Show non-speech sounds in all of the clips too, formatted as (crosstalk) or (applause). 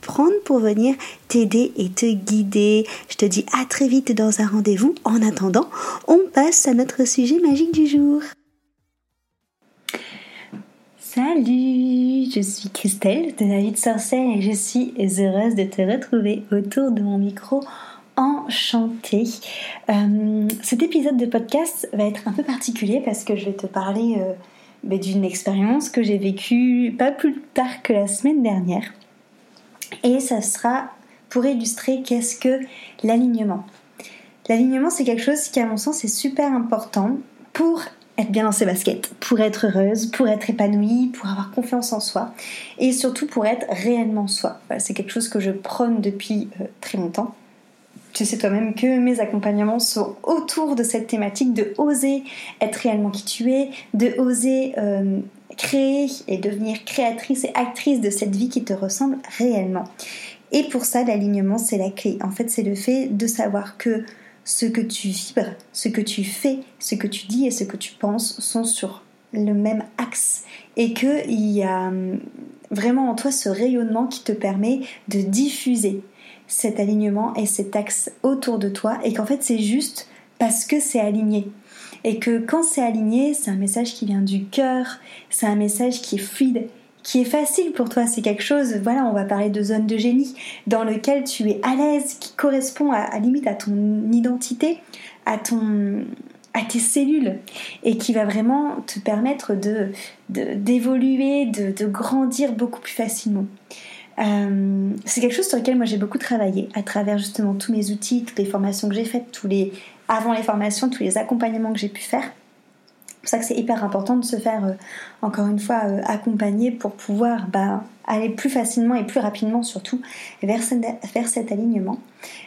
prendre pour venir t'aider et te guider. Je te dis à très vite dans un rendez-vous. En attendant, on passe à notre sujet magique du jour. Salut, je suis Christelle de la vie de sorcière et je suis heureuse de te retrouver autour de mon micro enchantée. Euh, cet épisode de podcast va être un peu particulier parce que je vais te parler euh, ben, d'une expérience que j'ai vécue pas plus tard que la semaine dernière. Et ça sera pour illustrer qu'est-ce que l'alignement. L'alignement, c'est quelque chose qui, à mon sens, est super important pour être bien dans ses baskets, pour être heureuse, pour être épanouie, pour avoir confiance en soi et surtout pour être réellement soi. c'est quelque chose que je prône depuis euh, très longtemps. Tu sais toi-même que mes accompagnements sont autour de cette thématique de oser être réellement qui tu es, de oser euh, créer et devenir créatrice et actrice de cette vie qui te ressemble réellement. Et pour ça, l'alignement, c'est la clé. En fait, c'est le fait de savoir que ce que tu vibres, ce que tu fais, ce que tu dis et ce que tu penses sont sur le même axe et qu'il y a hum, vraiment en toi ce rayonnement qui te permet de diffuser cet alignement et cet axe autour de toi et qu'en fait c'est juste parce que c'est aligné et que quand c'est aligné, c'est un message qui vient du cœur, c'est un message qui est fluide, qui est facile pour toi, c'est quelque chose, voilà, on va parler de zone de génie, dans lequel tu es à l'aise, qui correspond à, limite à ton identité, à ton à tes cellules et qui va vraiment te permettre de d'évoluer, de, de, grandir beaucoup plus facilement. Euh, c'est quelque chose sur lequel moi j'ai beaucoup travaillé à travers justement tous mes outils, toutes les formations que j'ai faites, tous les avant les formations, tous les accompagnements que j'ai pu faire. C'est pour ça que c'est hyper important de se faire, euh, encore une fois, euh, accompagner pour pouvoir bah, aller plus facilement et plus rapidement surtout vers, cet alignement.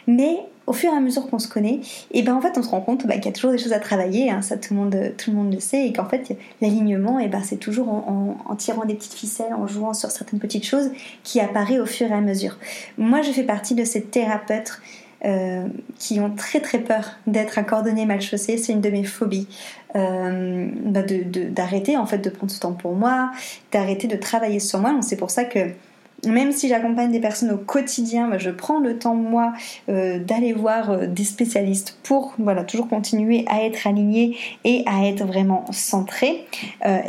Mais au fur et à mesure qu'on se connaît, et ben en fait on se rend compte bah, qu'il y a toujours des choses à travailler, hein, ça tout le monde, tout le monde le sait, et qu'en fait l'alignement, et ben, c'est toujours en, en, tirant des petites ficelles, en jouant sur certaines petites choses qui apparaît au fur et à mesure. Moi je fais partie de ces thérapeutes euh, qui ont très très peur d'être un cordonnier mal chaussé. C'est une de mes phobies. Euh, bah, d'arrêter en fait de prendre ce temps pour moi, d'arrêter de travailler sur moi. Donc c'est pour ça que même si j'accompagne des personnes au quotidien, bah, je prends le temps moi euh, d'aller voir des spécialistes pour voilà toujours continuer à être aligné et à être vraiment centré.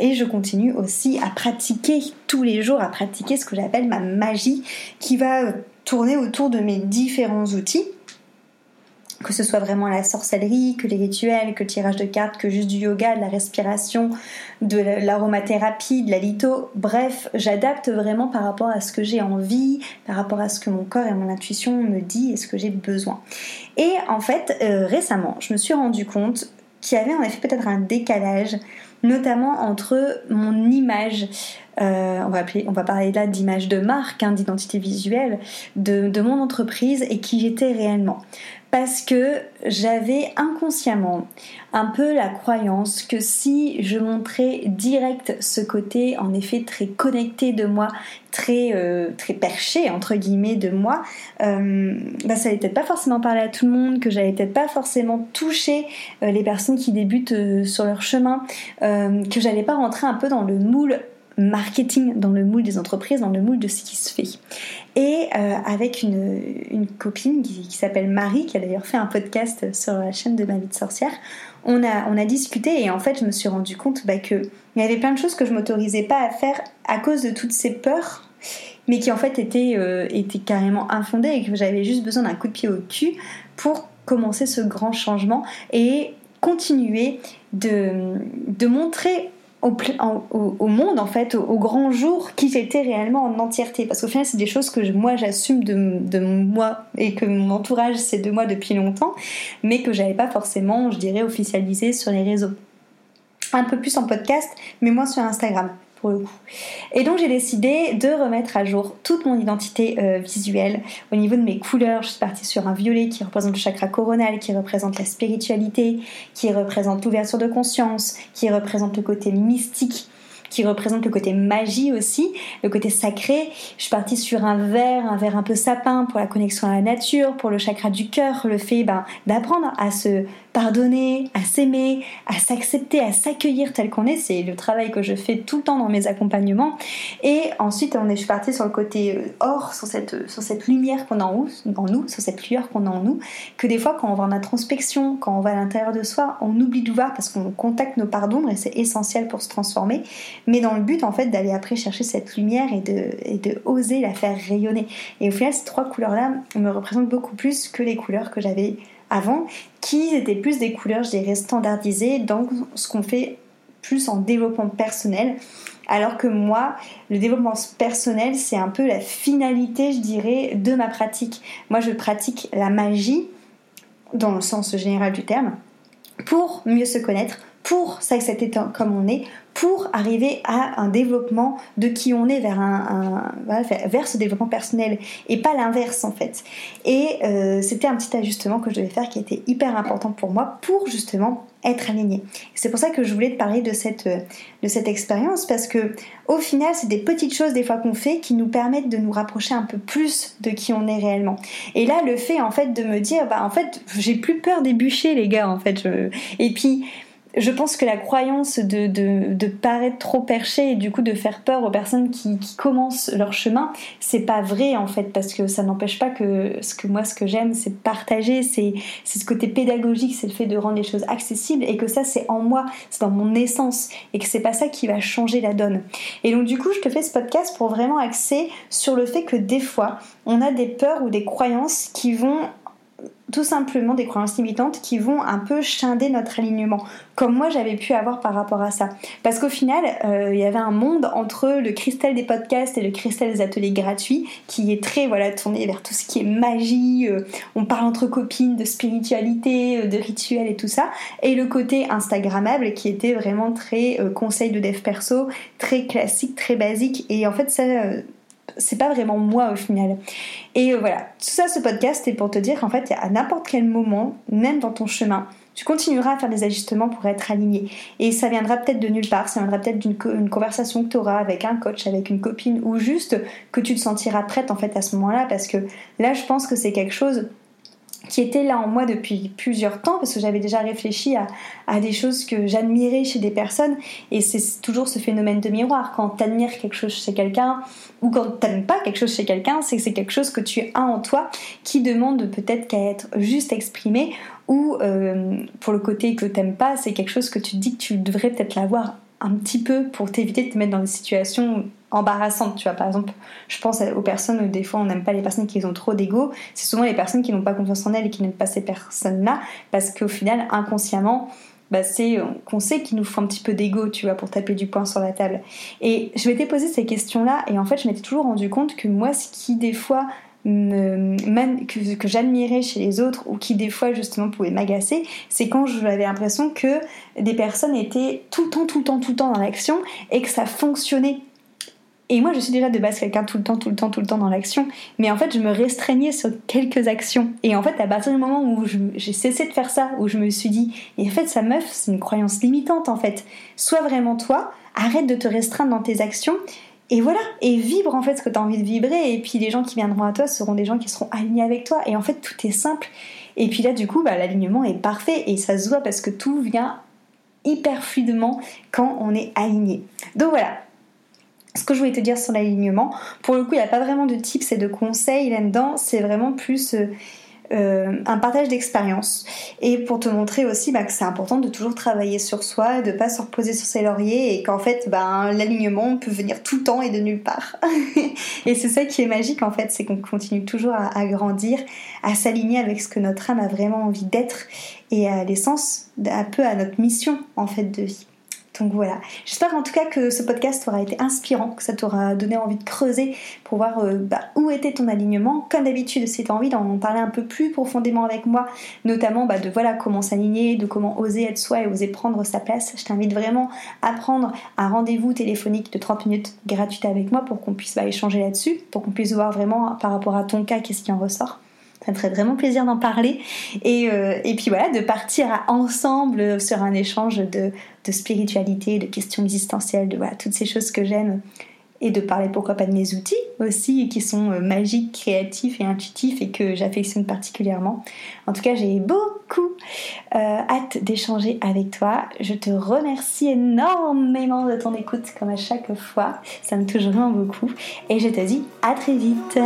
et je continue aussi à pratiquer tous les jours, à pratiquer ce que j'appelle ma magie, qui va tourner autour de mes différents outils que ce soit vraiment la sorcellerie, que les rituels, que le tirage de cartes, que juste du yoga, de la respiration, de l'aromathérapie, de la litho. Bref, j'adapte vraiment par rapport à ce que j'ai envie, par rapport à ce que mon corps et mon intuition me dit et ce que j'ai besoin. Et en fait, euh, récemment, je me suis rendu compte qu'il y avait en effet peut-être un décalage, notamment entre mon image, euh, on, va parler là d'image de marque, hein, d'identité visuelle, de, mon entreprise et qui j'étais réellement. Parce que j'avais inconsciemment un peu la croyance que si je montrais direct ce côté en effet très connecté de moi, très, euh, très perché entre guillemets de moi, euh, bah, ça allait peut-être pas forcément parler à tout le monde, que j'allais peut-être pas forcément toucher les personnes qui débutent sur leur chemin, que j'allais pas rentrer un peu dans le moule marketing dans le moule des entreprises, dans le moule de ce qui se fait. Et euh, avec une, une, copine qui, s'appelle Marie, qui a d'ailleurs fait un podcast sur la chaîne de ma vie de sorcière, on a, on a discuté et en fait je me suis rendu compte bah, qu'il y avait plein de choses que je m'autorisais pas à faire à cause de toutes ces peurs, mais qui en fait étaient, euh, étaient carrément infondées et que j'avais juste besoin d'un coup de pied au cul pour commencer ce grand changement et continuer de, de montrer au, monde, en fait, au, grand jour, qui j'étais réellement en entièreté. Parce qu'au final, c'est des choses que moi j'assume de, moi et que mon entourage sait de moi depuis longtemps, mais que j'avais pas forcément, je dirais, officialisé sur les réseaux. Un peu plus en podcast, mais moins sur Instagram. Le coup. Et donc j'ai décidé de remettre à jour toute mon identité euh, visuelle au niveau de mes couleurs. Je suis partie sur un violet qui représente le chakra coronal, qui représente la spiritualité, qui représente l'ouverture de conscience, qui représente le côté mystique qui représente le côté magie aussi, le côté sacré. Je suis partie sur un verre, un verre un peu sapin pour la connexion à la nature, pour le chakra du cœur, le fait ben, d'apprendre à se pardonner, à s'aimer, à s'accepter, à s'accueillir tel qu'on est. C'est le travail que je fais tout le temps dans mes accompagnements. Et ensuite, on est, je suis partie sur le côté euh, or, sur cette, sur cette lumière qu'on a en nous, sur cette lueur qu'on a en nous, que des fois, quand on va en introspection, quand on va à l'intérieur de soi, on oublie de voir parce qu'on contacte nos parts d'ombre et c'est essentiel pour se transformer. Mais dans le but, en fait, d'aller après chercher cette lumière et de, et de oser la faire rayonner. Et au final, ces trois couleurs-là me représentent beaucoup plus que les couleurs que j'avais avant, qui étaient plus des couleurs, je dirais, standardisées dans ce qu'on fait plus en développement personnel. Alors que moi, le développement personnel, c'est un peu la finalité, je dirais, de ma pratique. Moi, je pratique la magie, dans le sens général du terme, pour mieux se connaître, pour s'accepter comme on est, pour arriver à un développement de qui on est vers, un, vers ce développement personnel et pas l'inverse en fait. Et euh, c'était un petit ajustement que je devais faire qui était hyper important pour moi pour justement être aligné. C'est pour ça que je voulais te parler de cette, de cette expérience parce que au final c'est des petites choses des fois qu'on fait qui nous permettent de nous rapprocher un peu plus de qui on est réellement. Et là le fait en fait de me dire bah en fait j'ai plus peur des bûchers les gars en fait et puis je pense que la croyance de, paraître trop perché et du coup de faire peur aux personnes qui, commencent leur chemin, c'est pas vrai en fait, parce que ça n'empêche pas que ce que moi, ce que j'aime, c'est partager, c'est ce côté pédagogique, c'est le fait de rendre les choses accessibles et que ça, c'est en moi, c'est dans mon essence et que c'est pas ça qui va changer la donne. Et donc, du coup, je te fais ce podcast pour vraiment axer sur le fait que des fois, on a des peurs ou des croyances qui vont tout simplement des croyances limitantes qui vont un peu scinder notre alignement, comme moi j'avais pu avoir par rapport à ça. Parce qu'au final, euh, il y avait un monde entre le cristal des podcasts et le cristal des ateliers gratuits qui est très voilà tourné vers tout ce qui est magie, euh, on parle entre copines de spiritualité, euh, de rituels et tout ça, et le côté instagrammable qui était vraiment très conseil de dev perso, très classique, très basique, et en fait ça c'est pas vraiment moi au final. Et euh, voilà, tout ça, ce podcast est pour te dire qu'en fait, à n'importe quel moment, même dans ton chemin, tu continueras à faire des ajustements pour être aligné. Et ça viendra peut-être de nulle part, ça viendra peut-être d'une conversation que tu auras avec un coach, avec une copine, ou juste que tu te sentiras prête en fait à ce moment-là, parce que là, je pense que c'est quelque chose qui était là en moi depuis plusieurs temps parce que j'avais déjà réfléchi à, des choses que j'admirais chez des personnes. Et c'est toujours ce phénomène de miroir. Quand tu admires quelque chose chez quelqu'un ou quand tu n'aimes pas quelque chose chez quelqu'un c'est que c'est quelque chose que tu as en toi qui demande peut-être qu'à être juste exprimé. Ou euh, pour le côté que tu n'aimes pas c'est quelque chose que tu dis que tu devrais peut-être l'avoir un petit peu pour t'éviter de te mettre dans des situations embarrassantes. Tu vois, par exemple, je pense aux personnes où des fois on n'aime pas les personnes qui ont trop d'ego. C'est souvent les personnes qui n'ont pas confiance en elles et qui n'aiment pas ces personnes-là parce qu'au final, inconsciemment, bah c'est qu'on sait qu'il nous faut un petit peu d'ego, tu vois, pour taper du poing sur la table. Et je m'étais posé ces questions-là et en fait, je m'étais toujours rendu compte que moi, ce qui des fois que, que j'admirais chez les autres ou qui des fois justement pouvaient m'agacer, c'est quand j'avais l'impression que des personnes étaient tout le temps, tout le temps, tout le temps dans l'action et que ça fonctionnait. Et moi, je suis déjà de base quelqu'un tout le temps, tout le temps, tout le temps dans l'action. Mais en fait, je me restreignais sur quelques actions. Et en fait, à partir du moment où j'ai cessé de faire ça, où je me suis dit, et en fait, sa meuf, c'est une croyance limitante en fait. Sois vraiment toi, arrête de te restreindre dans tes actions et voilà, et vibre en fait ce que tu as envie de vibrer, et puis les gens qui viendront à toi seront des gens qui seront alignés avec toi, et en fait tout est simple. Et puis là du coup, bah, l'alignement est parfait, et ça se voit parce que tout vient hyper fluidement quand on est aligné. Donc voilà, ce que je voulais te dire sur l'alignement, pour le coup il n'y a pas vraiment de tips et de conseils là-dedans, c'est vraiment plus... Euh, euh, un partage d'expérience. Et pour te montrer aussi bah, que c'est important de toujours travailler sur soi de pas se reposer sur ses lauriers et qu'en fait bah, l'alignement peut venir tout le temps et de nulle part. (laughs) Et c'est ça qui est magique en fait c'est qu'on continue toujours à, grandir à s'aligner avec ce que notre âme a vraiment envie d'être et à l'essence un peu à notre mission en fait de vie Donc voilà, j'espère en tout cas que ce podcast aura été inspirant, que ça t'aura donné envie de creuser pour voir euh, bah, où était ton alignement. Comme d'habitude, si tu as envie d'en parler un peu plus profondément avec moi, notamment bah, de voilà comment s'aligner, de comment oser être soi et oser prendre sa place, je t'invite vraiment à prendre un rendez-vous téléphonique de 30 minutes gratuite avec moi pour qu'on puisse bah, échanger là-dessus, pour qu'on puisse voir vraiment par rapport à ton cas qu'est-ce qui en ressort ça me ferait vraiment plaisir d'en parler. Et, euh, et, puis voilà, de partir ensemble sur un échange de, de, spiritualité, de questions existentielles, de voilà, toutes ces choses que j'aime. Et de parler pourquoi pas de mes outils aussi, qui sont euh, magiques, créatifs et intuitifs et que j'affectionne particulièrement. En tout cas, j'ai beaucoup euh, hâte d'échanger avec toi. Je te remercie énormément de ton écoute, comme à chaque fois. Ça me touche vraiment beaucoup. Et je te dis à très vite.